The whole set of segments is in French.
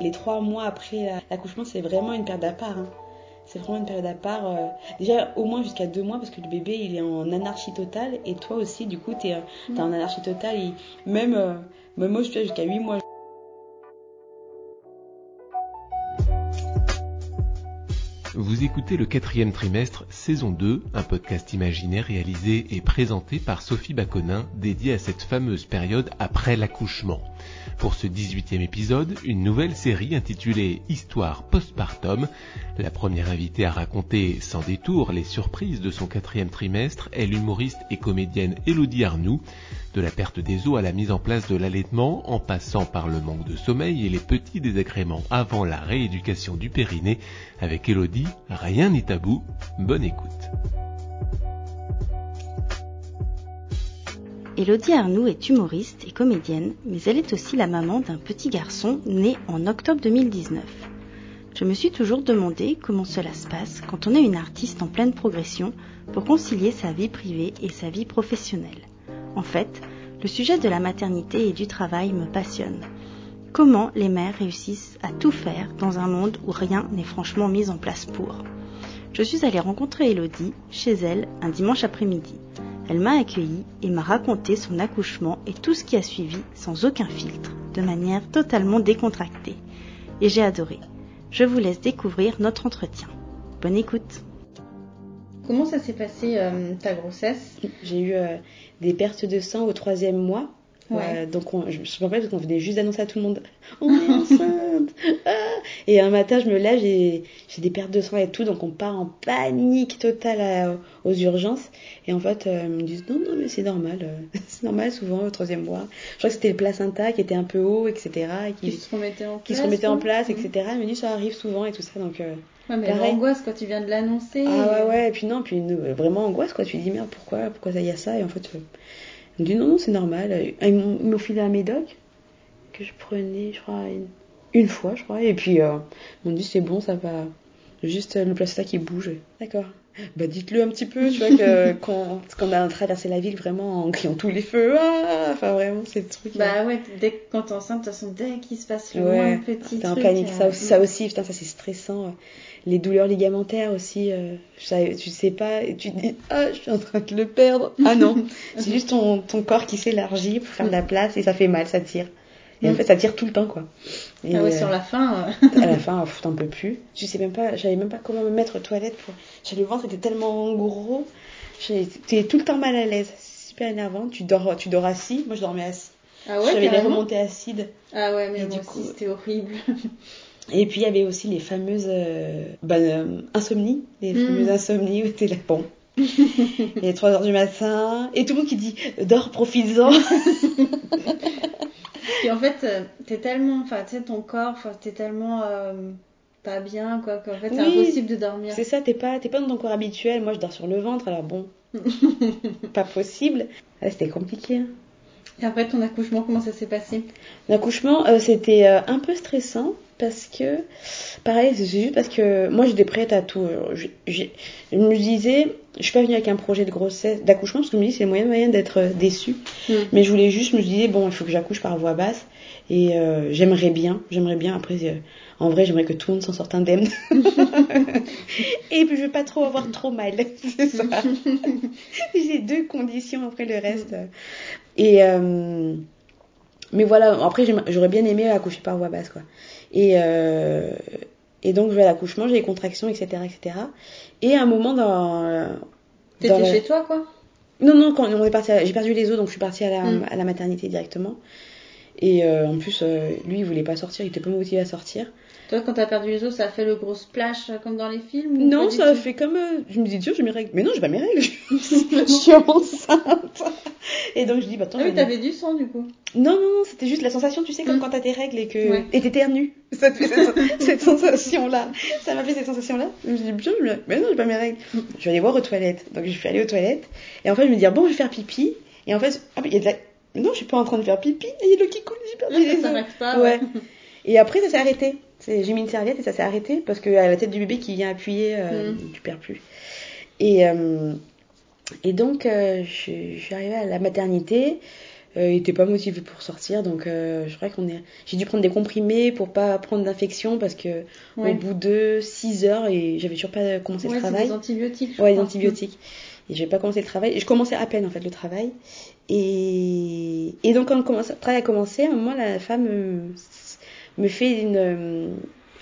Les trois mois après l'accouchement, c'est vraiment une période à part. hein. C'est vraiment une période à part. euh, déjà, au moins jusqu'à deux mois, parce que le bébé, il est en anarchie totale. Et toi aussi, du coup, t'es es en anarchie totale. Et même, euh, même moi, je suis jusqu'à huit mois. Vous écoutez le quatrième trimestre, saison 2, un podcast imaginaire réalisé et présenté par Sophie Baconin, dédié à cette fameuse période après l'accouchement. Pour ce 18e épisode, une nouvelle série intitulée Histoire postpartum. La première invitée à raconter sans détour les surprises de son quatrième trimestre est l'humoriste et comédienne Elodie Arnoux. De la perte des os à la mise en place de l'allaitement, en passant par le manque de sommeil et les petits désagréments avant la rééducation du périnée, avec Elodie, rien n'est tabou. Bonne écoute. Elodie Arnoux est humoriste et comédienne, mais elle est aussi la maman d'un petit garçon né en octobre 2019. Je me suis toujours demandé comment cela se passe quand on est une artiste en pleine progression pour concilier sa vie privée et sa vie professionnelle. En fait, le sujet de la maternité et du travail me passionne. Comment les mères réussissent à tout faire dans un monde où rien n'est franchement mis en place pour. Je suis allée rencontrer Elodie chez elle un dimanche après-midi. Elle m'a accueillie et m'a raconté son accouchement et tout ce qui a suivi sans aucun filtre, de manière totalement décontractée. Et j'ai adoré. Je vous laisse découvrir notre entretien. Bonne écoute. Comment ça s'est passé euh, ta grossesse? J'ai eu euh, des pertes de sang au troisième mois. Ouais. Euh, donc on, je me rappelle qu'on venait juste d'annoncer à tout le monde on est enceinte! Ah. Et un matin je me lève j'ai j'ai des pertes de sang et tout donc on part en panique totale à- aux urgences. Et en fait euh, ils me disent non non mais c'est normal euh, c'est normal souvent au troisième mois je crois que c'était le placenta qui était un peu haut etc et Qui qui, se remettait en place qui se remettait en place etc elle me dit ça arrive souvent et tout ça donc euh, Ouais, mais l'angoisse quand tu viens de l'annoncer. ah ouais ouais et puis non puis une, vraiment angoisse quoi. Tu te dis merde pourquoi pourquoi ça y a ça? Et en fait ils disent non non c'est normal. Et ils m'ont ils m'ont filé un médoc que je prenais je crois une, une fois je crois. Et puis euh, ils m'ont dit c'est bon ça va. Juste euh, le placenta qui bouge. D'accord bah dites-le un petit peu tu vois que quand qu'on a traversé la ville vraiment en criant tous les feux ah enfin vraiment c'est le truc euh, Bah ouais, dès que quand t'es enceinte, de toute façon, dès qu'il se passe le Ouais, moins petit T'es en panique, euh, ça aussi, ça aussi, putain, ça c'est stressant. Les douleurs ligamentaires aussi, euh, ça, tu sais pas, et tu te dis, ah, je suis en train de le perdre. Ah non, c'est juste ton, ton corps qui s'élargit pour faire de la place et ça fait mal, ça tire. Et en Mm. fait, ça tire tout le temps, quoi. Et Ah ouais, euh, sur la fin. euh, à la fin, pff, t'en peux plus. Je sais même pas, j'avais même pas comment me mettre aux toilettes pour. J'avais le ventre était tellement gros, j'étais tout le temps mal à l'aise. C'est super énervant. Tu dors, tu dors assis. Moi, je dormais assis. Ah ouais, j'avais les carrément. remontées acides. Ah ouais, mais moi du coup- c'était horrible. Et puis il y avait aussi les fameuses euh, bah, euh, insomnies, les Mm. fameuses insomnies où t'es là, bon. Il est 3 heures du matin, et tout le monde qui dit dors, profites-en. Et en fait, euh, t'es tellement, enfin, tu sais, ton corps, t'es tellement euh, pas bien, quoi, qu'en fait, c'est impossible de dormir. C'est ça, t'es pas, t'es pas dans ton corps habituel. Moi je dors sur le ventre, alors bon, pas possible. Ah, C'était compliqué. hein. Et après ton accouchement, comment ça s'est passé? L'accouchement, euh, c'était euh, un peu stressant parce que, pareil, c'est juste parce que moi j'étais prête à tout. Je, me disais, je suis pas venue avec un projet de grossesse, d'accouchement parce que je me dis c'est le moyen moyen d'être euh, déçue. Mm. Mais je voulais juste, je me disais, bon, il faut que j'accouche par voie basse. Et euh, j'aimerais bien, j'aimerais bien. Après, euh, en vrai, j'aimerais que tout le monde s'en sorte indemne. et puis, je veux pas trop avoir trop mal. C'est ça. J'ai deux conditions après le reste. Et. euh, mais voilà, après, j'aurais bien aimé accoucher par voie basse, quoi. Et. euh, et donc, je vais à l'accouchement, j'ai des contractions, etc., etc. Et à un moment dans. T'étais la- chez toi, quoi? Non, non, quand on est parti, à- j'ai perdu les os, donc je suis partie à la, Mm. à la maternité directement. Et euh, en plus, euh, lui, il voulait pas sortir, il était pas motivé à sortir. Toi, quand t'as perdu les os, ça a fait le gros splash euh, comme dans les films Non, ça fait comme. euh, je me dis, Dieu, j'ai mes règles. Mais non, j'ai pas mes règles. je suis enceinte. Et donc, je dis, bah attends. Ah oui, t'avais du sang, du coup. Non, non, non, c'était juste la sensation, tu sais, comme Mm. quand t'as tes règles et que. Ouais. Et t'éternues. Ça te fait cette, cette sensation-là. Ça m'a fait cette sensation-là. Je me dis, bien, mais non, j'ai pas mes règles. Je vais aller voir aux toilettes. Donc, je suis allée aux toilettes. Et en fait, je me dis, bon, je vais faire pipi. Et en fait, ah, il y a de la. Non, je suis pas en train de faire pipi. Il y a de l'eau qui coule, j'ai perdu les ça os. s'arrête pas. Ouais. Et après, ça s'est arrêté. J'ai mis une serviette et ça s'est arrêté parce que à la tête du bébé qui vient appuyer, euh, Mm. tu perds plus. Et, euh, et donc, euh, je, je suis arrivée à la maternité. Euh, il était pas motivé pour sortir, donc je crois qu'on est. J'ai dû prendre des comprimés pour pas prendre d'infection parce que Ouais. au bout de 6 heures et j'avais toujours pas commencé Ouais, le travail. des antibiotiques. Ouais, des antibiotiques. Et j'ai pas commencé le travail. Et je commençais à peine en fait le travail. Et, et donc quand le travail a commencé, à un moment la femme me fait une, euh,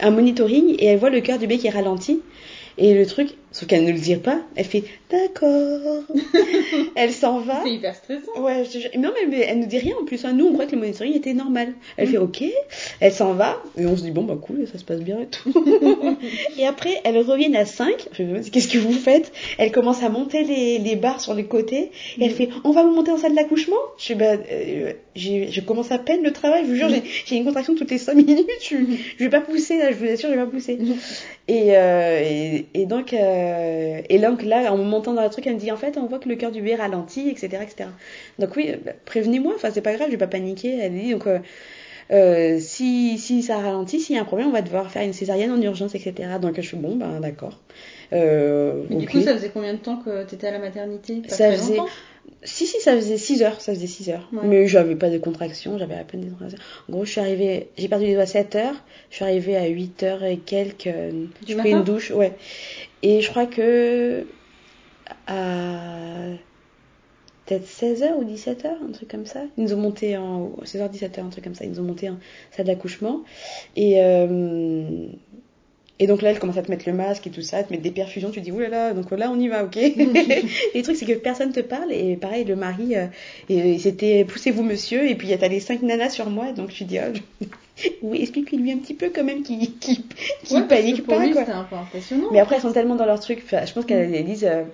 un monitoring et elle voit le cœur du bébé qui est ralenti. Et le truc, sauf qu'elle ne le dit pas, elle fait d'accord. elle s'en va. C'est hyper stressant. Ouais, je. Non, mais, mais elle nous dit rien en plus. hein. Nous, on croit que le monitoring était normal. Elle Mm. fait OK, elle s'en va, et on se dit bon, bah cool, ça se passe bien et tout. et après, elle revient à 5. Je me dis qu'est-ce que vous faites? Elle commence à monter les, les barres sur les côtés, et elle Mm. fait on va vous monter en salle d'accouchement? Je fais bah, euh, je commence à peine le travail, je vous jure, Mm. j'ai- j'ai une contraction toutes les 5 minutes, je, je vais pas pousser, là, je vous assure, je vais pas pousser. Et, euh, et, et donc, euh, et donc là, en me montant dans le truc, elle me dit en fait, on voit que le cœur du bébé ralentit, etc., etc. Donc oui, bah, prévenez-moi. Enfin, c'est pas grave, je vais pas paniquer. Elle dit donc. euh, euh, si, si ça ralentit, s'il y a un problème, on va devoir faire une césarienne en urgence, etc. Donc je suis bon, ben d'accord. Euh, Mais du coup, ça faisait combien de temps que t'étais à la maternité? Pas Ça très faisait- longtemps? Si, si, ça faisait 6 heures, ça faisait 6 heures. Ouais. Mais j'avais pas de contraction, j'avais à peine des contractions. En gros, je suis arrivée, j'ai perdu les doigts à 7 heures, je suis arrivée à 8 heures et quelques, euh, Du je pris matin? une douche, ouais. Et je crois que à peut-être 16 heures ou 17 heures, un truc comme ça. Ils nous ont monté en 16 heures, 17 heures, un truc comme ça. Ils nous ont monté en salle d'accouchement. Et, euh, et donc là, elle commence à te mettre le masque et tout ça, à te mettre des perfusions. Tu dis, oulala, donc là, on y va, ok? et le truc, c'est que personne te parle. Et pareil, le mari, euh, et, c'était poussez-vous, monsieur. Et puis, il y a les cinq nanas sur moi. Donc, tu dis, oh, oui, explique-lui un petit peu quand même qu'il qu'il qu'il Ouais, panique pas, lui, quoi. un peu impressionnant. Mais après, elles sont tellement dans leur truc. Je pense qu'elles disent, euh,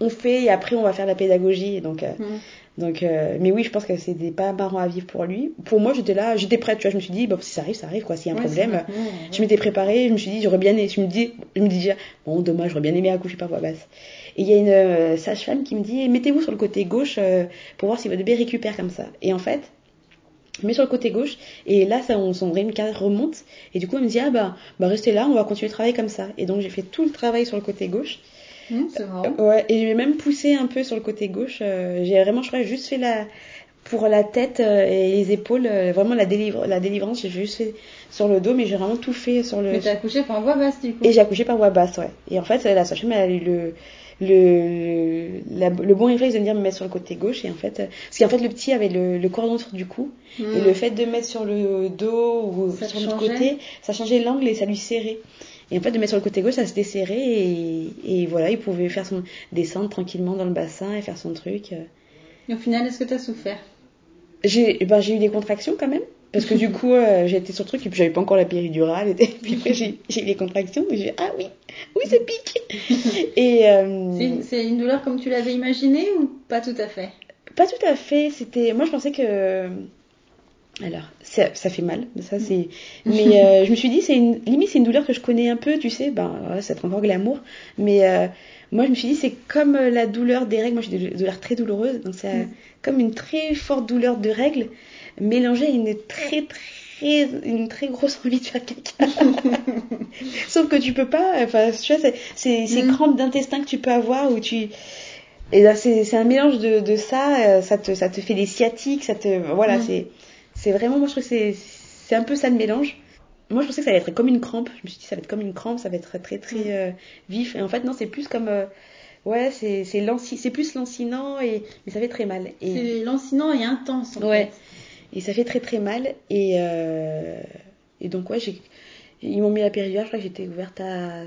on fait et après, on va faire la pédagogie. Et donc, euh, Mm. Donc, euh, mais oui, je pense que c'était pas marrant à vivre pour lui. Pour moi, j'étais là, j'étais prête, tu vois. Je me suis dit, bon, si ça arrive, ça arrive, quoi. S'il y a un Ouais, problème, c'est je m'étais préparée. Je me suis dit, j'aurais bien aimé. Je me dis, je me dis déjà, bon, dommage, j'aurais bien aimé accoucher par voie basse. Et il y a une euh, sage-femme qui me dit, mettez-vous sur le côté gauche euh, pour voir si votre bébé récupère comme ça. Et en fait, je mets sur le côté gauche et là, ça, on, son rythme cardiaque remonte. Et du coup, elle me dit, ah bah, bah, restez là, on va continuer de travailler comme ça. Et donc, j'ai fait tout le travail sur le côté gauche. Mm, c'est marrant. Ouais, et j'ai même poussé un peu sur le côté gauche. euh, j'ai vraiment, je crois, juste fait la pour la tête euh, et les épaules, euh, vraiment la, délivre, la délivrance, j'ai juste fait sur le dos, mais j'ai vraiment tout fait sur le. Mais t'as accouché par voie basse, du coup. Et j'ai accouché par voie basse, ouais. Et en fait, la sage-femme, elle a eu le le, la- le bon réflexe de venir me mettre sur le côté gauche et en fait euh, parce qu'en fait le petit avait le, le cordon autour du cou et le fait de mettre sur le dos ou Ça sur l'autre côté ça changeait l'angle et ça lui serrait et en fait de mettre sur le côté gauche ça se desserrait et, et voilà il pouvait faire son descendre tranquillement dans le bassin et faire son truc euh. Et au final, est-ce que t'as souffert? J'ai ben, eu des contractions quand même parce que du coup euh, j'ai été sur le truc et puis j'avais pas encore la péridurale et puis après j'ai eu des contractions et j'ai ah oui oui ça pique et euh, C'est- C'est une douleur comme tu l'avais imaginé ou pas tout à fait? Pas tout à fait. C'était, moi je pensais que, alors ça, ça fait mal, ça c'est, mais euh, je me suis dit c'est une limite c'est une douleur que je connais un peu, tu sais, ben voilà, c'est encore glamour, mais euh, moi je me suis dit c'est comme euh, la douleur des règles. Moi j'ai des douleurs très douloureuses, donc c'est Mm. comme une très forte douleur de règles mélangée à une très très une très grosse envie de faire caca. Sauf que tu peux pas, enfin tu vois c'est ces Mm. crampes d'intestin que tu peux avoir où tu et là, c'est un mélange de, de ça, euh, ça te, ça te fait des sciatiques, ça te. Voilà, Mm. c'est c'est vraiment, moi je trouve que c'est c'est un peu ça le mélange. Moi je pensais que ça allait être comme une crampe, je me suis dit ça va être comme une crampe, ça va être très très Mm. euh, vif. Et en fait, non, c'est plus comme. euh, ouais, c'est c'est lanci- c'est plus lancinant, et, mais ça fait très mal. Et, C'est lancinant et intense, en Ouais. fait. et ça fait très très mal. Et, euh, et donc, ouais, j'ai ils m'ont mis la péridurale, je crois que j'étais ouverte à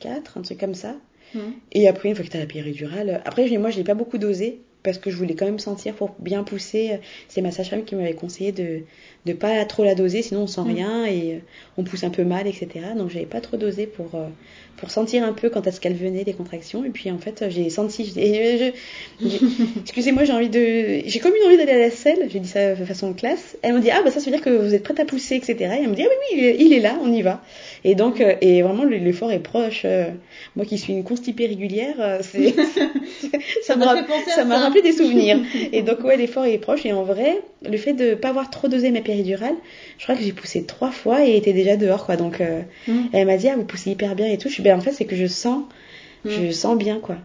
4, un truc comme ça. Mm. Et après, une fois que tu as la péridurale, après, moi, je l'ai pas beaucoup dosé parce que je voulais quand même sentir pour bien pousser. C'est ma sage-femme qui m'avait conseillé de de pas trop la doser, sinon on sent Mm. rien et euh, on pousse un peu mal, etc. Donc, j'avais pas trop dosé pour euh, pour sentir un peu quand est-ce qu'elle venait des contractions. Et puis, en fait, j'ai senti. Excusez-moi, j'ai envie de. J'ai comme une envie d'aller à la selle. J'ai dit ça de façon classe. Elle m'a dit ah bah ça, ça veut dire que vous êtes prête à pousser, etc. Et elle me dit ah oui oui, il est- là, on y va. Et donc euh, et vraiment le- l'effort est proche. euh, moi qui suis une constipée régulière, euh, c'est ça m'a à ça ça. Des souvenirs. Et donc ouais, l'effort est proche. Et en vrai, le fait de pas avoir trop dosé ma péridurale, je crois que j'ai poussé trois fois et était déjà dehors quoi. Donc euh, Mm. elle m'a dit ah vous poussez hyper bien et tout. Je suis ben en fait c'est que je sens, Mm. je sens bien quoi.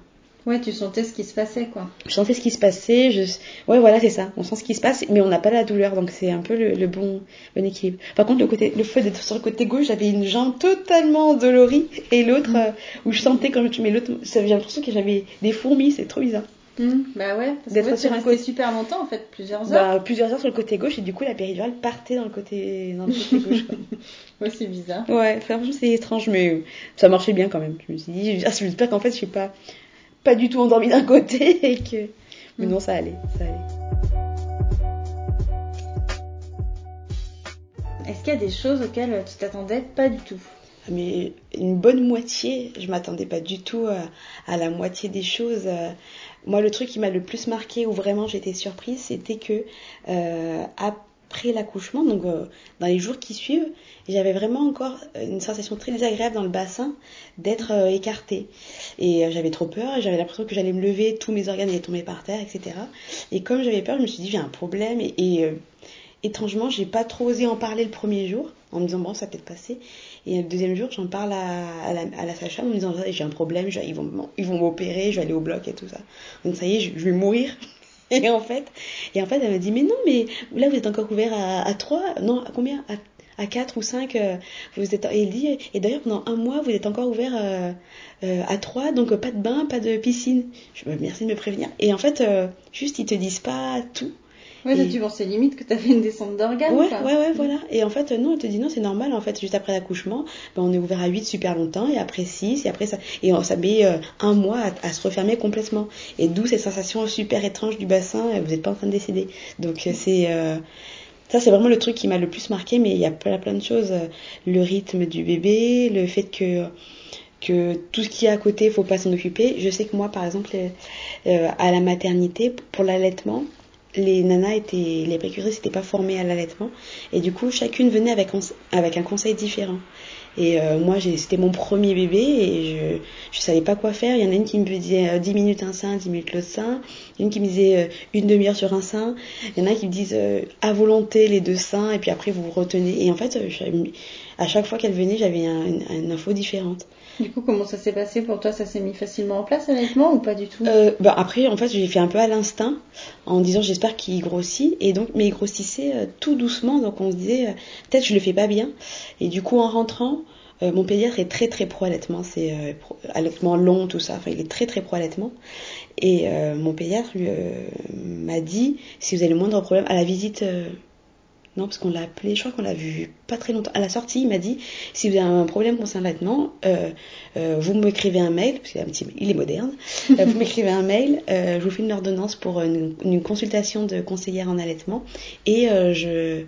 Ouais, tu sentais ce qui se passait, quoi. Je sentais ce qui se passait. Je... Ouais, voilà, c'est ça. On sent ce qui se passe, mais on n'a pas la douleur, donc c'est un peu le, bon, bon équilibre. Par contre, le, côté, le fait d'être sur le côté gauche, j'avais une jambe totalement dolorie, et l'autre, euh, où je sentais quand je mets l'autre, j'ai l'impression que j'avais des fourmis, c'est trop bizarre. Mmh. bah ouais, parce d'être sur un côté super longtemps en fait, plusieurs heures. Bah, plusieurs heures sur le côté gauche et du coup la péridurale partait dans le côté, dans le côté gauche. ouais, c'est bizarre. Ouais, franchement c'est étrange, mais ça marchait bien quand même. Je me suis dit, j'espère qu'en fait je suis pas, pas du tout endormie d'un côté et que. Mais mmh. non, ça allait, ça allait. Est-ce qu'il y a des choses auxquelles tu t'attendais pas du tout? Mais une bonne moitié, je m'attendais pas du tout à, la moitié des choses. Moi, le truc qui m'a le plus marqué, où vraiment j'étais surprise, c'était que euh, après l'accouchement, donc euh, dans les jours qui suivent, j'avais vraiment encore une sensation très désagréable dans le bassin d'être euh, écartée. Et j'avais trop peur, j'avais l'impression que j'allais me lever, tous mes organes allaient tomber par terre, etc. Et comme j'avais peur, je me suis dit, j'ai un problème. Et, et étrangement, j'ai pas trop osé en parler le premier jour, en me disant, bon, ça peut être passé. Et le deuxième jour, j'en parle à, la, à la sage-femme en me disant j'ai un problème, ils vont m'opérer, je vais aller au bloc et tout ça. Donc ça y est, je, vais mourir. Et en fait, et en fait, elle m'a dit mais non, mais là vous êtes encore ouvert à, à 3, non, à combien? À, à 4 ou 5 euh, vous êtes et elle dit et d'ailleurs pendant un mois vous êtes encore ouvert euh, euh, à 3 donc pas de bain pas de piscine je me merci de me prévenir et en fait juste ils te disent pas tout Ouais, et... tu pensais limite que tu avais une descente d'organes. Ouais, ouais, ouais, voilà. Et en fait, non, elle te dit non, c'est normal. En fait, juste après l'accouchement, ben, on est ouvert à 8 super longtemps, et après 6, et après ça. Et ça met euh, un mois à, se refermer complètement. Et d'où cette sensation super étrange du bassin, vous n'êtes pas en train de décéder. Donc, euh, c'est. Euh, ça, c'est vraiment le truc qui m'a le plus marqué, mais il y a plein, plein de choses. Le rythme du bébé, le fait que que tout ce qui est à côté, faut pas s'en occuper. Je sais que moi, par exemple, à la maternité, pour l'allaitement, les nanas étaient, les précurseuses n'étaient pas formées à l'allaitement et du coup chacune venait avec, avec un conseil différent. Et euh, moi, c'était mon premier bébé et je je savais pas quoi faire. Il y en a une qui me disait 10 euh, minutes un sein, 10 minutes l'autre sein. Une qui me disait euh, une demi-heure sur un sein. Il y en a qui me disent à volonté les deux seins et puis après vous vous retenez. Et en fait, à chaque fois qu'elle venait, j'avais une info différente. Du coup, comment ça s'est passé pour toi? Ça s'est mis facilement en place honnêtement ou pas du tout? Euh, bah Après, en fait, j'ai fait un peu à l'instinct en disant j'espère qu'il grossit. Et donc, mais il grossissait euh, tout doucement. Donc, on se disait euh, peut-être je le fais pas bien. Et du coup, en rentrant, euh, mon pédiatre est très très pro allaitement. C'est allaitement long, tout ça. Enfin, il est très très pro allaitement. Et mon pédiatre m'a dit si vous avez le moindre problème à la visite non, parce qu'on l'a appelé, je crois qu'on l'a vu pas très longtemps. À la sortie, il m'a dit si vous avez un problème concernant vêtement, euh, euh, vous m'écrivez un mail, parce qu'il est, il est moderne, euh, vous m'écrivez un mail, je vous fais une ordonnance pour une, une, consultation de conseillère en allaitement, et je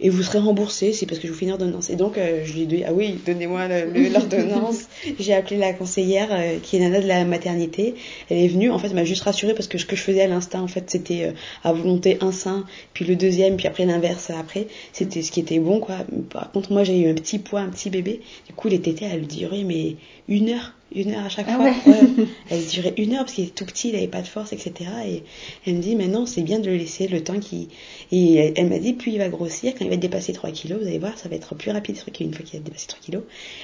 et vous serez remboursé, c'est parce que je vous fais une ordonnance. Et donc, euh, je lui ai dit, ah oui, donnez-moi l'ordonnance. J'ai appelé la conseillère, euh, qui est nana de la maternité. Elle est venue, en fait, elle m'a juste rassurée parce que ce que je faisais à l'instant, en fait, c'était euh, à volonté un sein, puis le deuxième, puis après l'inverse après. C'était ce qui était bon, quoi. Par contre, moi, j'ai eu un petit poids, un petit bébé. Du coup, les tétés, elle durait, mais une heure une heure à chaque ah fois. Elle durait une heure parce qu'il était tout petit, il n'avait pas de force, etc. Et elle me dit, maintenant c'est bien de le laisser le temps qui. Et elle, m'a dit, plus il va grossir, quand il va dépasser 3 kilos, vous allez voir, ça va être plus rapide une fois qu'il a dépassé 3 kilos.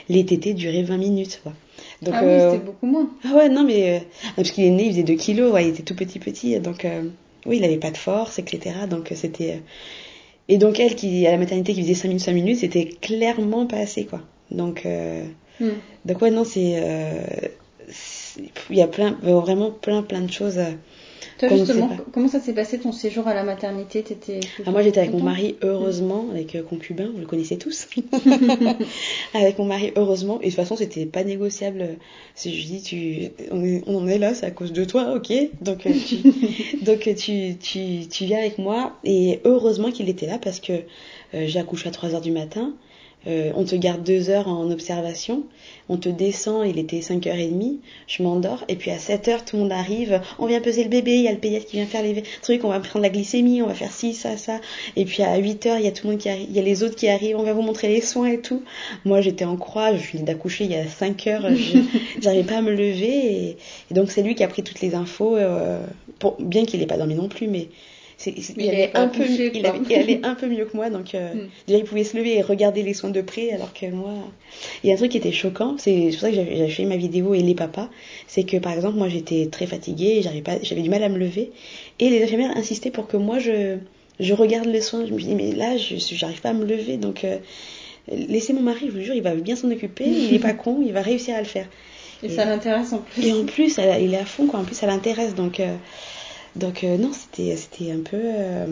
Les tétés duraient 20 minutes. Quoi. Donc, ah oui, euh, c'était beaucoup moins. Ah ouais, non, mais. Euh, parce qu'il est né, il faisait 2 kilos, ouais, il était tout petit, petit. Donc, euh, oui, il n'avait pas de force, etc. Donc, c'était. Et donc, elle, qui, à la maternité, qui faisait 5 minutes, 5 minutes, c'était clairement pas assez, quoi. Donc. Hmm. Donc ouais, non, c'est... Euh, il y a plein, vraiment plein, plein de choses. Toi, justement, comment ça s'est passé ton séjour à la maternité? Étais ah, Moi, j'étais avec mon mari, heureusement, avec euh, concubin, vous le connaissez tous. avec mon mari, heureusement. Et de toute façon, c'était pas négociable. Si je dis, tu, on, en est là, c'est à cause de toi, ok? Donc, euh, tu, donc tu, tu, tu viens avec moi. Et heureusement qu'il était là parce que j'ai accouché à 3 heures du matin. Euh, on te garde deux heures en observation, on te descend, il était 5h30, je m'endors, et puis à 7h, tout le monde arrive, on vient peser le bébé, il y a le pédiatre qui vient faire les trucs, on va prendre la glycémie, on va faire ci, ça, ça, et puis à 8h, il y a tout le monde qui arrive, il y a les autres qui arrivent, on va vous montrer les soins et tout. Moi, j'étais en croix, je finis d'accoucher il y a 5h, j'arrivais pas à me lever, et, donc c'est lui qui a pris toutes les infos, euh, pour, bien qu'il n'ait pas dormi non plus, Mais il, il allait un peu, couché, il, avait- il allait un peu mieux que moi, donc euh, Mm. déjà il pouvait se lever et regarder les soins de près, alors que moi, il y a un truc qui était choquant, c'est pour ça que j'avais fait ma vidéo et les papas, c'est que par exemple moi j'étais très fatiguée, et j'arrivais pas, j'avais du mal à me lever, et les infirmières insistaient pour que moi je je regarde les soins, je me dis mais là je j'arrive pas à me lever, donc euh, laissez mon mari, je vous jure, il va bien s'en occuper, il est pas con, il va réussir à le faire. Et ça l'intéresse en plus. Et en plus, elle- il est à fond, quoi. En plus, ça l'intéresse. Donc, euh, donc euh, non, c'était, c'était un peu. euh,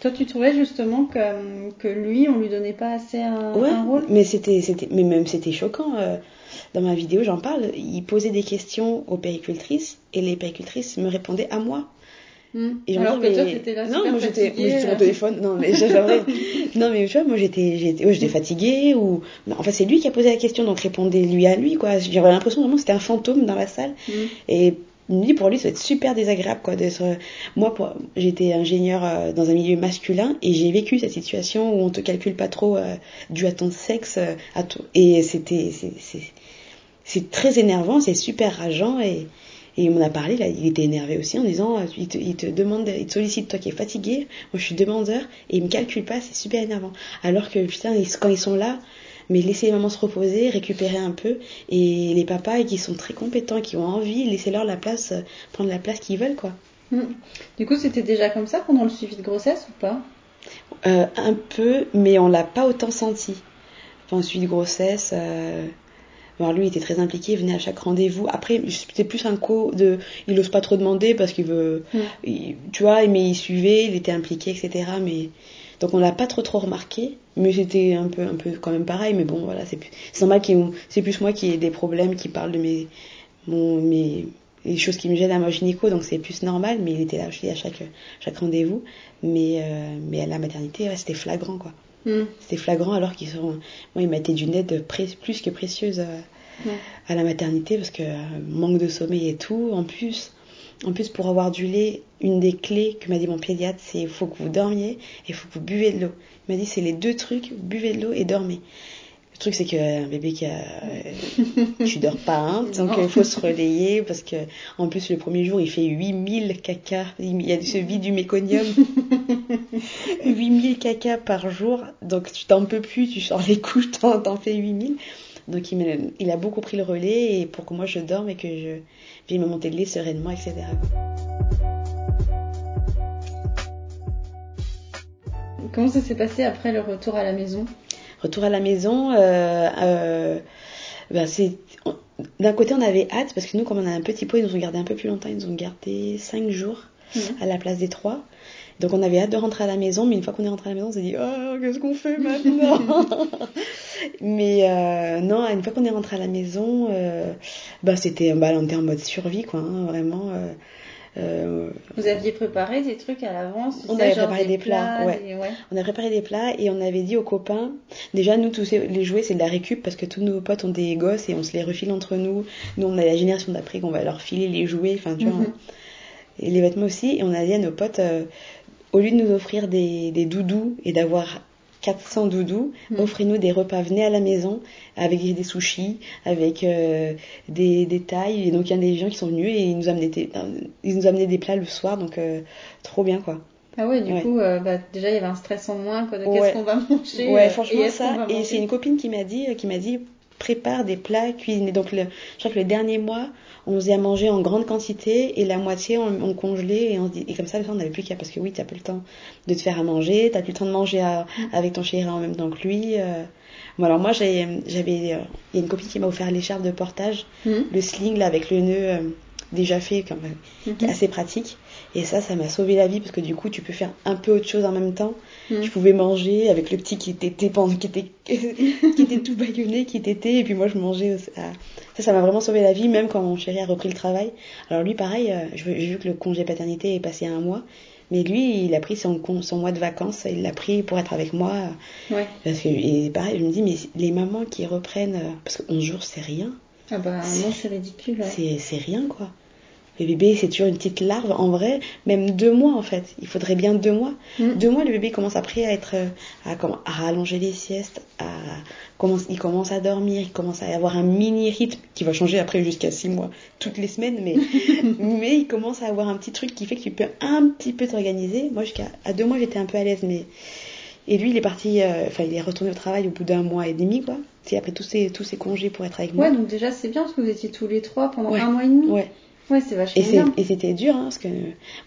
Toi, tu trouvais justement que, que lui, on lui donnait pas assez un, Ouais, un rôle? mais c'était, c'était, mais même c'était choquant. euh, dans ma vidéo, j'en parle. Il posait des questions aux péricultrices et les péricultrices me répondaient à moi. Hmm. Et Alors que toi, mais- t'étais là Non, moi j'étais, sur mon téléphone. Non, mais jamais- Non, mais tu vois, moi j'étais, j'étais, ouais, j'étais fatiguée ou. En fait, c'est lui qui a posé la question, donc répondez-lui à lui, quoi. J'avais l'impression vraiment que c'était un fantôme dans la salle. Hmm. Et lui, pour lui, ça va être super désagréable, quoi, d'être. Moi, pour... j'étais ingénieur euh, dans un milieu masculin et j'ai vécu cette situation où on te calcule pas trop euh, dû à ton sexe, euh, à tout. Et c'était, c'est, très énervant, c'est super rageant et. Et il m'en a parlé, là, il était énervé aussi en disant, euh, il te, il te demande, il te sollicite, toi qui es fatigué, moi je suis demandeur, et il me calcule pas, c'est super énervant. Alors que, putain, quand ils sont là, mais laissez les mamans se reposer, récupérer un peu, et les papas qui sont très compétents, qui ont envie, laissez-leur la place, euh, prendre la place qu'ils veulent, quoi. Hmm. Du coup, c'était déjà comme ça pendant le suivi de grossesse ou pas? Euh, un peu, mais on l'a pas autant senti. Enfin, suivi de grossesse. Euh... Alors lui, il était très impliqué, il venait à chaque rendez-vous. Après, c'était plus un co de, il ose pas trop demander parce qu'il veut, Mm. il- tu vois, mais il suivait, il était impliqué, etc. Mais donc on l'a pas trop trop remarqué, mais c'était un peu un peu quand même pareil. Mais bon, voilà, c'est normal c'est plus moi qui ai des problèmes, qui parle de mes, mon, mes les choses qui me gênent à ma gynéco, donc c'est plus normal. Mais il était là aussi à chaque chaque rendez-vous. Mais euh, mais à la maternité, ouais, c'était flagrant quoi. Hmm. C'était flagrant alors qu'ils sont. Moi, d'une aide plus que précieuse euh, Ouais. à la maternité parce que euh, manque de sommeil et tout. En plus, en plus pour avoir du lait, une des clés que m'a dit mon pédiatre, c'est il faut que vous dormiez et il faut que vous buvez de l'eau. Il m'a dit c'est les deux trucs, buvez de l'eau et dormez. Le truc c'est qu'un bébé qui a, tu dors pas, hein, donc il faut se relayer parce que en plus le premier jour il fait 8000 caca, il y a ce vide du méconium 8000 caca par jour, donc tu t'en peux plus, tu sors les couches, t'en, t'en fais 8000. Donc il, a beaucoup pris le relais et pour que moi je dorme et que je vienne me monter de lait sereinement, etc. Comment ça s'est passé après le retour à la maison? Retour à la maison, euh, euh, ben, c'est d'un côté on avait hâte parce que nous comme on a un petit pot ils nous ont gardé un peu plus longtemps, ils nous ont gardé 5 jours Mhm. à la place des 3. Donc on avait hâte de rentrer à la maison, mais une fois qu'on est rentré à la maison, on s'est dit oh qu'est-ce qu'on fait maintenant Mais euh, non, une fois qu'on est rentré à la maison, euh, bah c'était bah, on était en mode survie quoi, hein, vraiment. euh, euh, Vous aviez préparé des trucs à l'avance On avait préparé des plats, ouais. des- ouais. On a préparé des plats et on avait dit aux copains, déjà nous tous les jouets c'est de la récup parce que tous nos potes ont des gosses et on se les refile entre nous. Nous on a la génération d'après qu'on va leur filer les jouets, enfin tu vois, Mhm. et les vêtements aussi. Et on a dit à nos potes, euh, au lieu de nous offrir des, des doudous et d'avoir 400 doudous, Mhm. offrez-nous des repas, venez à la maison avec des sushis, avec euh, des, des tailles. Et donc il y a des gens qui sont venus et ils nous amenaient des, ils nous amenaient des plats le soir, donc euh, trop bien quoi. Ah ouais, du Ouais. coup, euh, bah, déjà il y avait un stress en moins quoi, de Ouais. qu'est-ce qu'on va manger. Ouais, franchement et ça. Et c'est une copine qui m'a dit, qui m'a dit, prépare des plats cuisinés. Donc le, je crois que le dernier mois, on faisait à manger en grande quantité et la moitié on, on congelait et, on et comme ça, le on n'avait plus qu'à parce que oui, t'as plus le temps de te faire à manger, t'as plus le temps de manger à- avec ton chéri en même temps que lui. euh. Bon alors moi j'ai, j'avais, euh, il y a une copine qui m'a offert l'écharpe de portage, Mhm. le sling là avec le nœud euh, déjà fait, quand même, qui est assez pratique. Et ça, ça m'a sauvé la vie parce que du coup, tu peux faire un peu autre chose en même temps. Mhm. Je pouvais manger avec le petit qui était qui était, qui était tout baïonné, qui était, et puis moi je mangeais. Ça, ça m'a vraiment sauvé la vie, même quand mon chéri a repris le travail. Alors lui, pareil, euh, j'ai vu que le congé paternité est passé à un mois, mais lui, il a pris son, mois de vacances, il l'a pris pour être avec moi. Ouais. Parce que, et pareil, je me dis, mais les mamans qui reprennent, euh, parce que 11 jours, c'est rien, Ah bah non, c'est ridicule. ouais. c'est rien quoi. Le bébé, c'est toujours une petite larve. En vrai, même deux mois, en fait. Il faudrait bien deux mois. Mm. Deux mois, le bébé commence après à être, euh, à, rallonger les siestes, à, commence, il commence à dormir, il commence à avoir un mini rythme qui va changer après jusqu'à six mois, toutes les semaines, mais, mais il commence à avoir un petit truc qui fait que tu peux un petit peu t'organiser. Moi, jusqu'à, à deux mois, j'étais un peu à l'aise, mais, et lui, il est parti, euh, enfin, il est retourné au travail au bout d'un mois et demi, quoi. C'est après tous ses, tous ses congés pour être avec moi. Ouais, donc déjà c'est bien parce que vous étiez tous les trois pendant Ouais. un mois et demi. Ouais. Ouais, c'est vachement Et, bien. et c'était dur, hein, parce que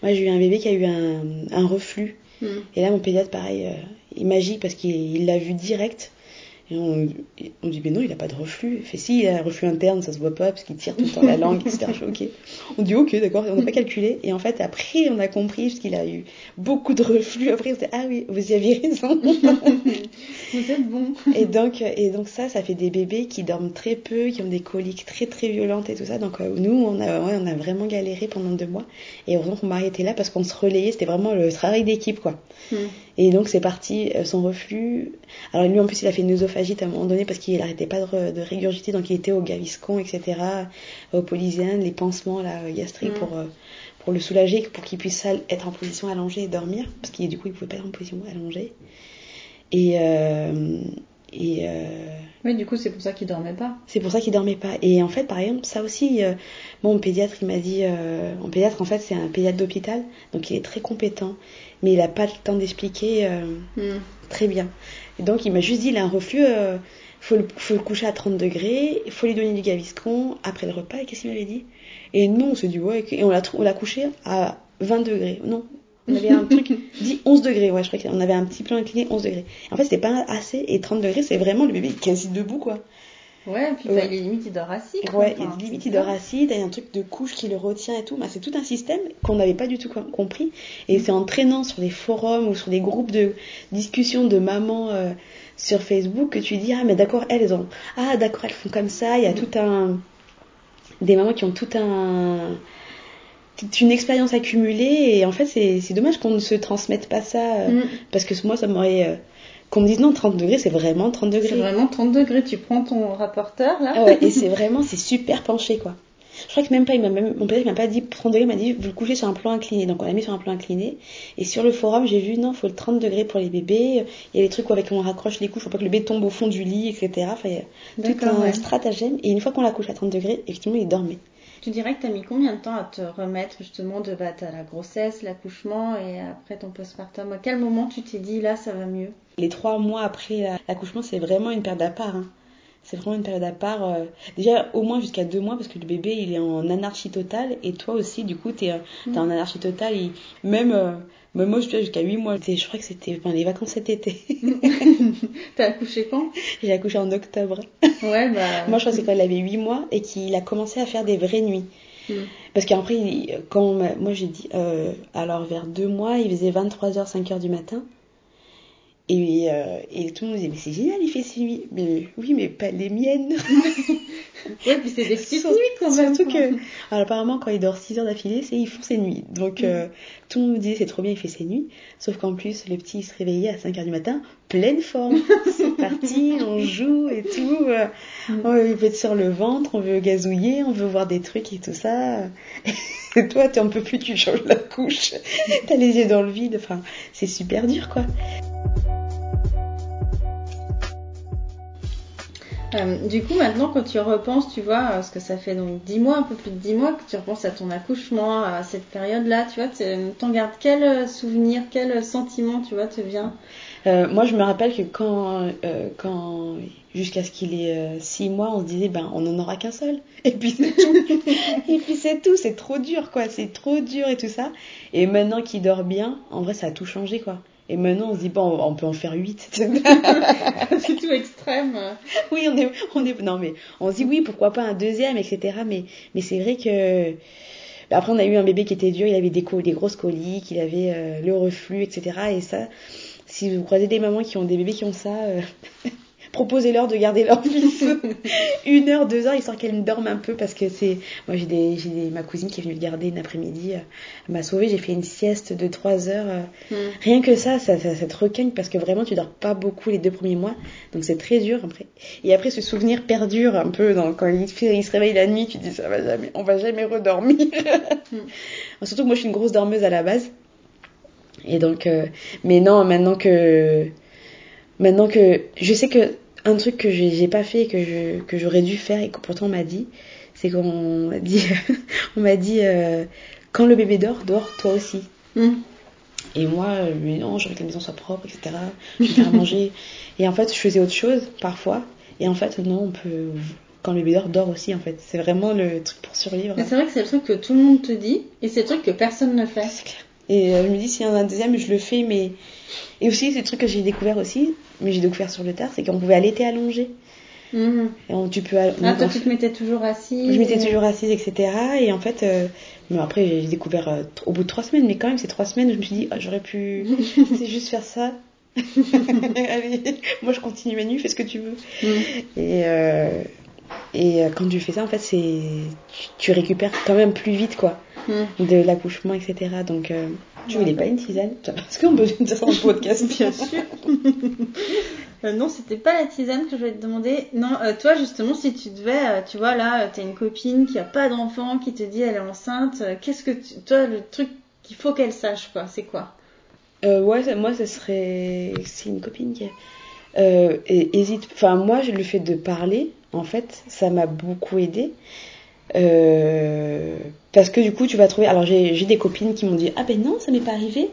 moi j'ai eu un bébé qui a eu un, un reflux. Mm. Et là, mon pédiatre, pareil, euh, il est magique parce qu'il il l'a vu direct. Et on, on dit, mais non, il a pas de reflux. Il fait, si, il a un reflux interne, ça se voit pas parce qu'il tire tout le temps la langue, etc. Je fais, ok. On dit, ok, d'accord, on n'a pas calculé. Et en fait, après, on a compris, parce qu'il a eu beaucoup de reflux. Après, on s'est dit, ah oui, vous y avez raison. Vous êtes bon. et, donc, et donc, ça, ça fait des bébés qui dorment très peu, qui ont des coliques très, très violentes et tout ça. Donc, euh, nous, on a, ouais, on a vraiment galéré pendant deux mois. Et heureusement que mon mari était là parce qu'on se relayait. C'était vraiment le travail d'équipe, quoi. Mm. Et donc c'est parti, euh, son reflux. Alors lui en plus il a fait une œsophagite à un moment donné parce qu'il arrêtait pas de, de régurgiter, donc il était au Gaviscon, etc., au Polysien, les pansements là, euh, gastriques Mm. pour, euh, pour le soulager, pour qu'il puisse être en position allongée et dormir, parce qu'il du coup il pouvait pas être en position allongée. Et, euh, et euh, Oui, du coup c'est pour ça qu'il dormait pas. c'est pour ça qu'il dormait pas. Et en fait, par exemple, ça aussi, euh, mon pédiatre, il m'a dit, euh, mon pédiatre, en fait, c'est un pédiatre d'hôpital, donc il est très compétent, mais il a pas le temps d'expliquer euh, Mm. très bien. Et donc, il m'a juste dit, il a un reflux, euh, faut, le, faut le coucher à 30 degrés, il faut lui donner du gaviscon après le repas, et qu'est-ce qu'il m'avait dit? Et nous, on s'est dit, ouais, et on l'a on l'a couché à 20 degrés. Non, on avait un truc dit 11 degrés, ouais, je crois qu'on avait un petit plan incliné 11 degrés. En fait, c'était pas assez, et 30 degrés, c'est vraiment le bébé est quasi debout, quoi. Ouais, puis Ouais. enfin, il est limite il dort assis. quoi. Ouais, Enfin, il- limite il dort assis, t'as un truc de couche qui le retient et tout. Bah, c'est tout un système qu'on n'avait pas du tout com- compris. Et c'est en traînant sur des forums ou sur des groupes de discussion de mamans euh, sur Facebook que tu dis ah mais d'accord elles ont ah d'accord elles font comme ça. Il y a tout un des mamans qui ont tout un une expérience accumulée et en fait c'est c'est dommage qu'on ne se transmette pas ça euh, Mm. parce que moi ça m'aurait euh, qu'on me dise non 30 degrés c'est vraiment 30 degrés. C'est vraiment 30 degrés. Tu prends ton rapporteur là. Ah ouais, et c'est vraiment, c'est super penché, quoi. Je crois que même pas, il m'a même, mon père il m'a pas dit 30 degrés, il m'a dit vous le couchez sur un plan incliné. Donc on l'a mis sur un plan incliné. Et sur le forum, j'ai vu non, faut le 30 degrés pour les bébés. Il y a des trucs où avec on raccroche les couches, faut pas que le bébé tombe au fond du lit, etc. Enfin, il y a tout un ouais. stratagème. Et une fois qu'on la couche à 30 degrés, effectivement, il dormait. Tu dirais que t'as mis combien de temps à te remettre justement de bah, la grossesse, l'accouchement et après ton postpartum? À quel moment tu t'es dit là ça va mieux? Les trois mois après la- l'accouchement, c'est vraiment une période à hein. C'est vraiment une période à part. euh, déjà, au moins jusqu'à deux mois, parce que le bébé, il est en anarchie totale. Et toi aussi, du coup, t'es euh, t'es en anarchie totale. Et même, euh, même moi, je suis jusqu'à huit mois. Je crois que c'était les vacances cet été. T'as accouché quand? J'ai accouché en octobre. Ouais, bah. moi, je crois que c'est quand elle avait huit mois et qu'il a commencé à faire des vraies nuits. Mm. Parce qu'après, il- quand moi j'ai dit, euh, alors vers deux mois, il faisait 23h, 5h du matin. Et, euh, et tout le monde disait, mais c'est génial, il fait ses nuits. Mais oui, mais pas les miennes. Ouais, puis c'est des petites nuits quand même. Surtout que, alors apparemment, quand il dort 6 heures d'affilée, c'est ils font ses nuits. Donc, euh, tout le monde disait, c'est trop bien, il fait ses nuits. Sauf qu'en plus, le petit, il se réveillait à 5 heures du matin, pleine forme. c'est parti, on joue et tout. euh, Mm. on veut être sur le ventre, on veut gazouiller, on veut voir des trucs et tout ça. Et toi, t'en peux plus, tu changes la couche. T'as les yeux dans le vide. Enfin, c'est super dur, quoi. Euh, du coup, maintenant, quand tu repenses, tu vois, parce que ça fait donc 10 mois, un peu plus de 10 mois que tu repenses à ton accouchement, à cette période-là, tu vois, t'en gardes quel euh, souvenir, quel sentiment, tu vois, te vient? Euh, moi, je me rappelle que quand, euh, quand jusqu'à ce qu'il ait 6 mois, on se disait, ben, on n'en aura qu'un seul. Et puis c'est tout. et puis c'est tout. C'est trop dur, quoi. C'est trop dur et tout ça. Et maintenant qu'il dort bien, en vrai, ça a tout changé, quoi. Et maintenant, on se dit, bon, on peut en faire 8. C'est tout extrême. oui, on est, on est, non, mais on se dit, oui, pourquoi pas un deuxième, etc. Mais, mais c'est vrai que, bah, après, on a eu un bébé qui était dur, il avait des, co- des grosses coliques, il avait euh, le reflux, etc. Et ça, si vous croisez des mamans qui ont des bébés qui ont ça, euh, proposez-leur de garder leur fils une heure, deux heures, histoire qu'elle me dorme un peu parce que c'est. Moi, j'ai des, j'ai des- ma cousine qui est venue le garder une après-midi. euh, Elle m'a sauvée, j'ai fait une sieste de trois heures. euh, Mm. Rien que ça, ça, ça, ça te requinque parce que vraiment, tu dors pas beaucoup les deux premiers mois. Donc, c'est très dur après. Et après, ce souvenir perdure un peu dans, quand il, se- il se réveille la nuit, tu te dis, ça va jamais, on va jamais redormir. Surtout que moi, je suis une grosse dormeuse à la base. Et donc, euh, mais non, maintenant que, maintenant que, je sais que un truc que j'ai pas fait et que je, que j'aurais dû faire et que pourtant on m'a dit, c'est qu'on m'a dit, on m'a dit, euh, quand le bébé dort, dors toi aussi. Mm. Et moi, mais non, je veux que la maison soit propre, etc. Je vais faire manger. Et en fait, je faisais autre chose parfois. Et en fait, non, on peut, quand le bébé dort, dort aussi en fait. C'est vraiment le truc pour survivre. C'est vrai que c'est le truc que tout le monde te dit et c'est le truc que personne ne fait. Et euh, je me dis, s'il y en a un deuxième, je le fais, mais. Et aussi, c'est le truc que j'ai découvert aussi, mais j'ai découvert sur le tard, c'est qu'on pouvait allaiter allongé. Mhm. Et on- tu peux. all- Ah, toi, on- tu te mettais toujours assis. je m'étais toujours assise, etc. Et en fait, euh, mais après, j'ai découvert euh, au bout de trois semaines, mais quand même, ces trois semaines, je me suis dit, ah, j'aurais pu. c'est juste faire ça. Allez, moi, je continue ma nuit, fais ce que tu veux. Mm. Et, euh, et euh, quand tu fais ça, en fait, c'est tu, tu récupères quand même plus vite, quoi, Mm. de l'accouchement, etc. Donc, euh, tu Ouais. voulais pas une tisane? Est-ce qu'on peut dire ça en podcast Bien sûr. Euh, non, c'était pas la tisane que je voulais te demander. Non, euh, toi justement, si tu devais, tu vois là, t'as une copine qui a pas d'enfant, qui te dit elle est enceinte, qu'est-ce que tu... toi le truc qu'il faut qu'elle sache quoi, c'est quoi? Ouais, moi, ce serait. C'est une copine qui. Euh, et- hésite. Enfin, moi, je- le fait de parler, en fait, ça m'a beaucoup aidé. Euh, parce que du coup, tu vas trouver. Alors, j'ai des copines qui m'ont dit Ah ben non, ça m'est pas arrivé.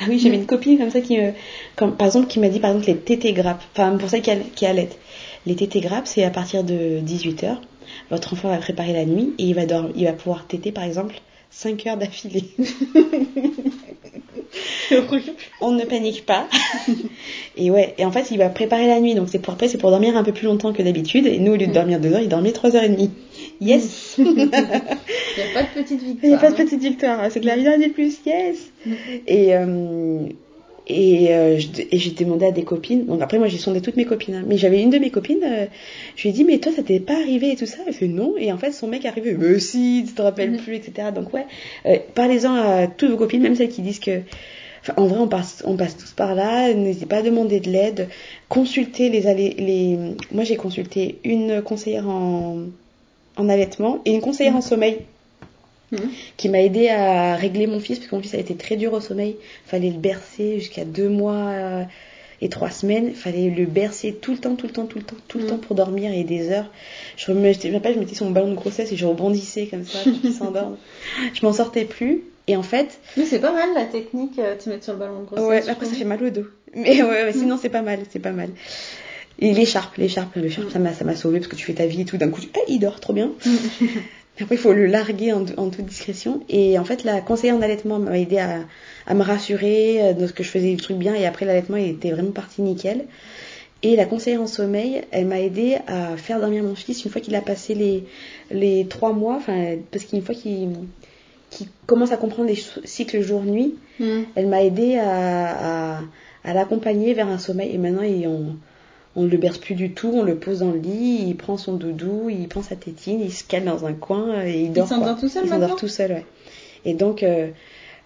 Ah oui, j'avais une copine comme ça qui me. Comme, par exemple, qui m'a dit par exemple les tétés grappes. Enfin, pour celles qui, all- qui allaitent. Les tétés grappes, c'est à partir de 18h. Votre enfant va préparer la nuit et il va, dormir, il va pouvoir téter par exemple 5 heures d'affilée. On ne panique pas. et ouais, et en fait, il va préparer la nuit, donc c'est pour après, c'est pour dormir un peu plus longtemps que d'habitude. Et nous, au lieu de dormir deux heures, il dormait trois heures et demie. Yes Il n'y a pas de petite victoire. Il n'y a pas de hein. petite victoire, c'est que la vie en est plus, yes Mm. Et, euh, et, euh, et j'ai demandé à des copines, donc après moi j'ai sondé toutes mes copines, hein. mais j'avais une de mes copines, euh, je lui ai dit mais toi ça t'est pas arrivé et tout ça? Elle fait non, et en fait son mec est arrivé, mais si, tu te rappelles Mhm. plus, etc. Donc ouais, parlez-en à toutes vos copines, même celles qui disent que... Enfin, en vrai, on passe, on passe tous par là. N'hésitez pas à demander de l'aide. Consultez les, les. Moi, j'ai consulté une conseillère en, en allaitement et une conseillère en sommeil Mhm. qui m'a aidé à régler mon fils parce que mon fils a été très dur au sommeil. Fallait le bercer jusqu'à deux mois euh, et trois semaines. Fallait le bercer tout le temps, tout le temps, tout le temps, tout le Mhm. temps pour dormir et des heures. Je me, je rappelle, je mettais son ballon de grossesse et je rebondissais comme ça pour qu'il s'endorme. Je m'en sortais plus. Et en fait, Mais c'est pas mal la technique, euh, te mettre sur le ballon de grossesse. ouais, après ça fait mal au dos. Mais ouais, ouais, sinon c'est pas mal, c'est pas mal. Et l'écharpe, l'écharpe, l'écharpe, ça m'a, ça m'a sauvé parce que tu fais ta vie et tout d'un coup, tu, ah, il dort trop bien. Après, il faut le larguer en, en toute discrétion. Et en fait, la conseillère en allaitement m'a aidé à, à me rassurer euh, de ce que je faisais le truc bien. Et après, l'allaitement, il était vraiment parti nickel. Et la conseillère en sommeil, elle m'a aidé à faire dormir mon fils une fois qu'il a passé les, les trois mois. Enfin, parce qu'une fois qu'il, commence à comprendre les cycles jour-nuit, Mhm. elle m'a aidé à, à, à l'accompagner vers un sommeil. Et maintenant, il- on on ne le berce plus du tout, on le pose dans le lit, il prend son doudou, il prend sa tétine, il se cale dans un coin et il dort. s'endort quoi. tout seul Il s'endort tout seul, ouais. Et donc, euh,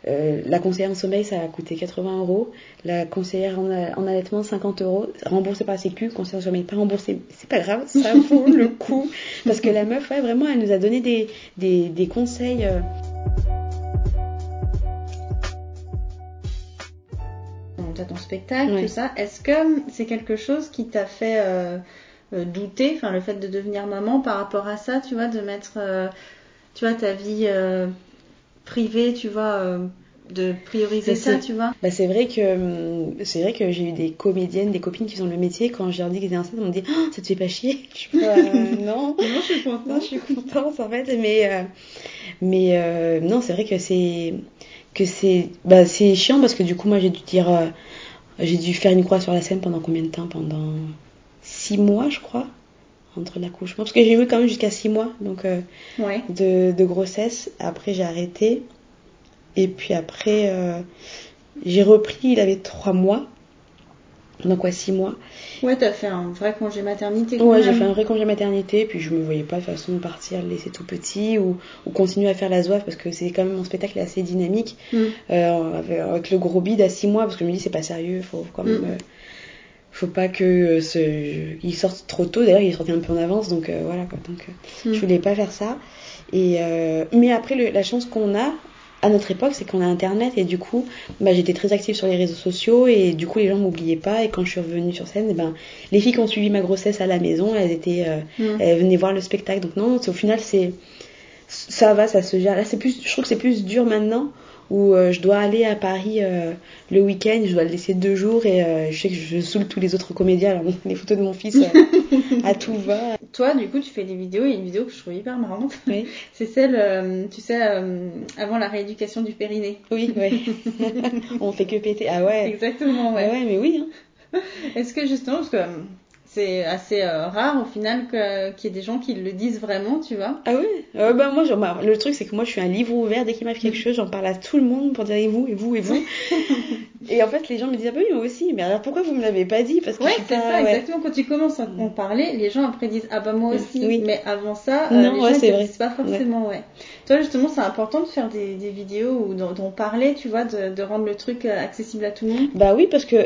euh, la conseillère en sommeil, ça a coûté 80 euros. La conseillère en, en allaitement, 50 euros. Remboursé par la Sécu. Conseillère en sommeil, pas remboursé. C'est pas grave, ça vaut le coup. Parce que la meuf, ouais, vraiment, elle nous a donné des, des, des conseils. euh, Ton spectacle, tout ça. Est-ce que c'est quelque chose qui t'a fait euh, euh, douter, enfin le fait de devenir maman par rapport à ça, tu vois, de mettre, euh, tu vois, ta vie euh, privée, tu vois, de prioriser ça, tu vois? Bah, c'est vrai que hum, c'est vrai que j'ai eu des comédiennes, des copines qui font le métier. Quand je leur dis qu'ils étaient enceintes, elles m'ont dit Ah, ça te fait pas chier? Je suis pas, non. Non, je suis contente. Non, je suis contente en fait, mais mais non, c'est vrai que c'est que c'est bah c'est chiant parce que du coup moi j'ai dû dire euh, j'ai dû faire une croix sur la scène pendant combien de temps? Pendant six mois, je crois, entre l'accouchement, parce que j'ai eu quand même jusqu'à six mois, donc euh, Ouais. de, de grossesse. Après j'ai arrêté et puis après euh, j'ai repris. Il avait trois mois. pendant quoi six mois. Ouais, t'as fait un vrai congé maternité. quand Ouais, j'ai fait un vrai congé maternité, puis je me voyais pas de façon partir, le laisser tout petit ou, ou continuer à faire la zouave parce que c'est quand même mon spectacle est assez dynamique Mm. euh, avec, avec le gros bide à six mois parce que je me dis c'est pas sérieux, faut quand même. Mm. euh, faut pas que euh, ce, il sorte trop tôt. D'ailleurs, il sorti un peu en avance, donc euh, voilà quoi. Donc, Mm. je voulais pas faire ça. Et mais après, le- la chance qu'on a à notre époque, c'est qu'on a Internet et du coup, bah, j'étais très active sur les réseaux sociaux et du coup, les gens m'oubliaient pas. Et quand je suis revenue sur scène, eh ben, les filles qui ont suivi ma grossesse à la maison, elles étaient, euh, Mm. elles venaient voir le spectacle. Donc non, au final, c'est ça va, ça se gère. Là, c'est plus, je trouve que c'est plus dur maintenant où euh, je dois aller à Paris euh, le week-end, je dois le laisser deux jours et euh, je sais que je saoule tous les autres comédiens. Alors, les photos de mon fils à tout va. Toi, du coup, tu fais des vidéos. Il y a une vidéo que je trouve hyper marrante. Oui, C'est celle, tu sais, avant la rééducation du périnée. oui, oui. On fait que péter. Ah ouais. Exactement, Ouais, ouais. ouais, mais oui. hein. Est-ce que justement, parce que c'est assez euh, rare au final qu'il y ait des gens qui le disent vraiment, tu vois. Ah oui? Euh, bah, moi, genre, bah, Le truc, c'est que moi, je suis un livre ouvert. Dès qu'il m'arrive quelque chose, j'en parle à tout le monde pour dire et vous, et vous, et vous. et en fait, les gens me disent Ah bah oui, moi aussi. Mais alors pourquoi vous me l'avez pas dit? Parce que Ouais, c'est ça, ouais. exactement. Quand tu commences à en parler, les gens après disent Ah bah moi aussi. Oui. Mais avant ça, euh, Non, les ouais, gens c'est ne disent pas forcément, ouais. Toi, justement, c'est important de faire des, des vidéos ou d'en parler, tu vois, de, de rendre le truc euh, accessible à tout le monde? Bah oui, parce que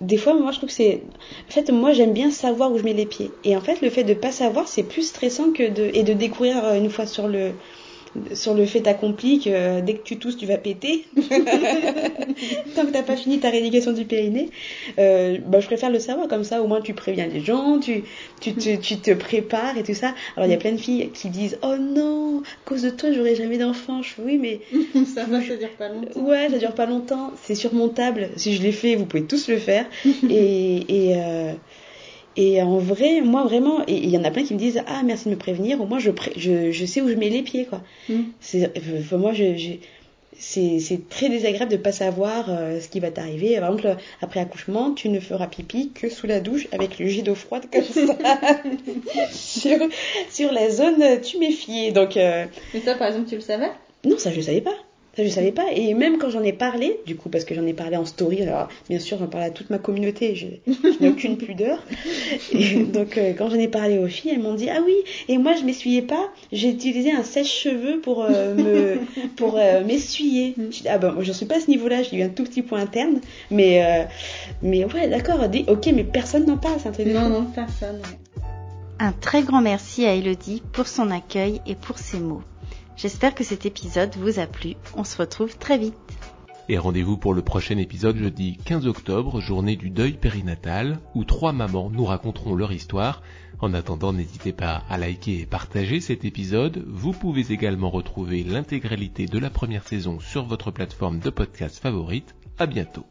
des fois, moi, je trouve que c'est. En fait, moi, j'aime bien savoir où je mets les pieds. Et en fait, le fait de pas savoir, c'est plus stressant que de. Et de découvrir euh, une fois sur le. Sur le fait accompli que euh, dès que tu tousses, tu vas péter. Tant que t'as pas fini ta rééducation du périnée, euh, bah, je préfère le savoir. Comme ça, au moins, tu préviens les gens, tu, tu, te, tu te prépares et tout ça. Alors, il y a plein de filles qui disent Oh non, à cause de toi, j'aurai jamais d'enfant. Je Oui, mais ça va, ça dure pas longtemps. Ouais, ça dure pas longtemps, c'est surmontable. Si je l'ai fait, vous pouvez tous le faire. et, et, euh, et en vrai, moi vraiment, et il y en a plein qui me disent Ah, merci de me prévenir, au moins je, pré- je, je sais où je mets les pieds, quoi. Mm. C'est, enfin, moi, je, c'est, très désagréable de pas savoir euh, ce qui va t'arriver. Par exemple, après accouchement, tu ne feras pipi que sous la douche avec le jet d'eau froide comme ça sur, sur la zone tuméfiée. Donc, euh, Mais ça, par exemple, tu le savais? Non, ça je savais pas. Ça je savais pas. Et même quand j'en ai parlé, du coup, parce que j'en ai parlé en story, alors bien sûr j'en parle à toute ma communauté, je, je n'ai aucune pudeur. Et donc euh, quand j'en ai parlé aux filles, elles m'ont dit ah oui. Et moi je m'essuyais pas, j'ai utilisé un sèche-cheveux pour euh, me pour euh, m'essuyer. Je dis, Ah ben moi j'en suis pas à ce niveau-là, j'ai eu un tout petit point interne, mais euh, mais ouais d'accord. Ok, mais personne n'en parle, c'est un truc de Non, non, personne. ouais. Un très grand merci à Elodie pour son accueil et pour ses mots. J'espère que cet épisode vous a plu. On se retrouve très vite. Et rendez-vous pour le prochain épisode jeudi 15 octobre, journée du deuil périnatal, où trois mamans nous raconteront leur histoire. En attendant, n'hésitez pas à liker et partager cet épisode. Vous pouvez également retrouver l'intégralité de la première saison sur votre plateforme de podcast favorite. À bientôt.